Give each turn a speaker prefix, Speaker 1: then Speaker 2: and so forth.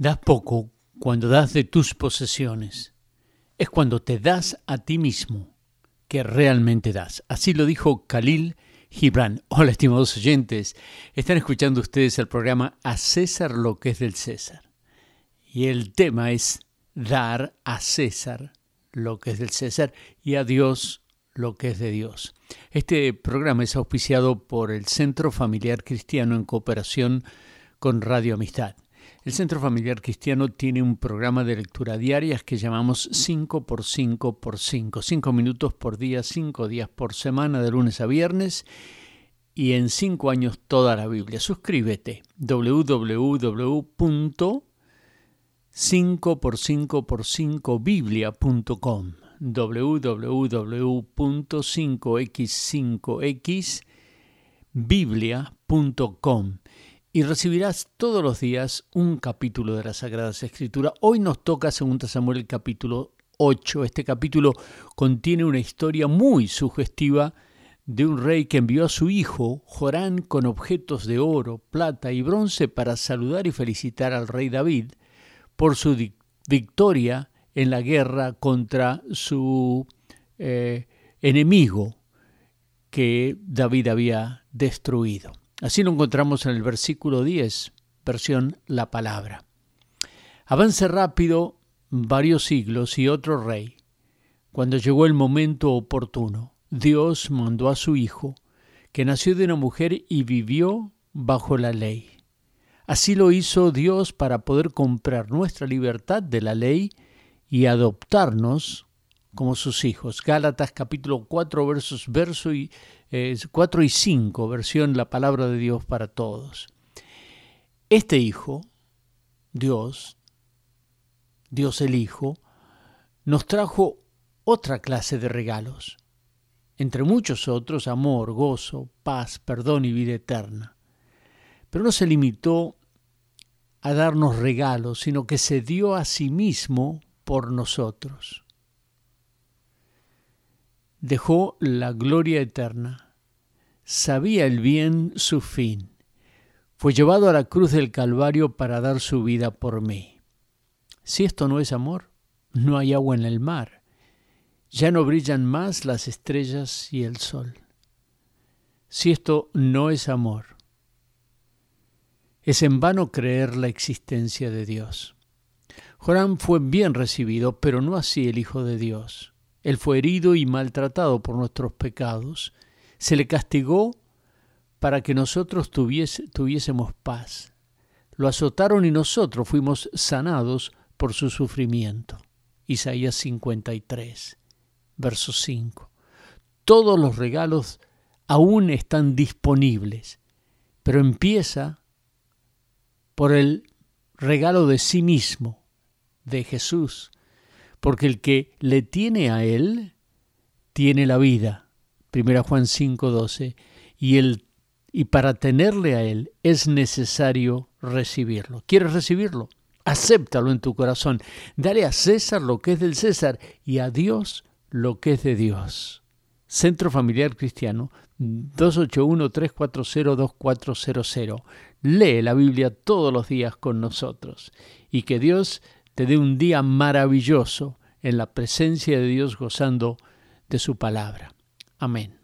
Speaker 1: Das poco cuando das de tus posesiones. Es cuando te das a ti mismo que realmente das. Así lo dijo Khalil Gibran. Hola, estimados oyentes. Están escuchando ustedes el programa A César lo que es del César. Y el tema es dar a César lo que es del César y a Dios lo que es de Dios. Este programa es auspiciado por el Centro Familiar Cristiano en cooperación con Radio Amistad. El Centro Familiar Cristiano tiene un programa de lectura diarias que llamamos 5 por 5 por 5, 5 minutos por día, 5 días por semana, de lunes a viernes, y en 5 años toda la Biblia. Suscríbete www.5x5x5biblia.com www.5x5x biblia.com y recibirás todos los días un capítulo de la Sagrada Escritura. Hoy nos toca 2 Samuel el capítulo 8. Este capítulo contiene una historia muy sugestiva de un rey que envió a su hijo Jorán con objetos de oro, plata y bronce para saludar y felicitar al rey David por su victoria en la guerra contra su eh, enemigo que David había destruido. Así lo encontramos en el versículo 10, versión La Palabra. Avance rápido varios siglos y otro rey. Cuando llegó el momento oportuno, Dios mandó a su Hijo, que nació de una mujer y vivió bajo la ley. Así lo hizo Dios para poder comprar nuestra libertad de la ley y adoptarnos como sus hijos. Gálatas capítulo 4 versos verso y 4 y 5, versión La palabra de Dios para todos. Este Hijo, Dios, Dios el Hijo, nos trajo otra clase de regalos, entre muchos otros amor, gozo, paz, perdón y vida eterna. Pero no se limitó a darnos regalos, sino que se dio a sí mismo por nosotros dejó la gloria eterna, sabía el bien su fin, fue llevado a la cruz del Calvario para dar su vida por mí. Si esto no es amor, no hay agua en el mar, ya no brillan más las estrellas y el sol. Si esto no es amor, es en vano creer la existencia de Dios. Joram fue bien recibido, pero no así el Hijo de Dios. Él fue herido y maltratado por nuestros pecados. Se le castigó para que nosotros tuviésemos paz. Lo azotaron y nosotros fuimos sanados por su sufrimiento. Isaías 53, verso 5. Todos los regalos aún están disponibles, pero empieza por el regalo de sí mismo, de Jesús, porque el que le tiene a Él, tiene la vida. 1 Juan 5:12. Y, y para tenerle a Él es necesario recibirlo. ¿Quieres recibirlo? Acéptalo en tu corazón. Dale a César lo que es del César y a Dios lo que es de Dios. Centro Familiar Cristiano 281-340-2400. Lee la Biblia todos los días con nosotros y que Dios te dé un día maravilloso en la presencia de Dios gozando de su palabra. Amén.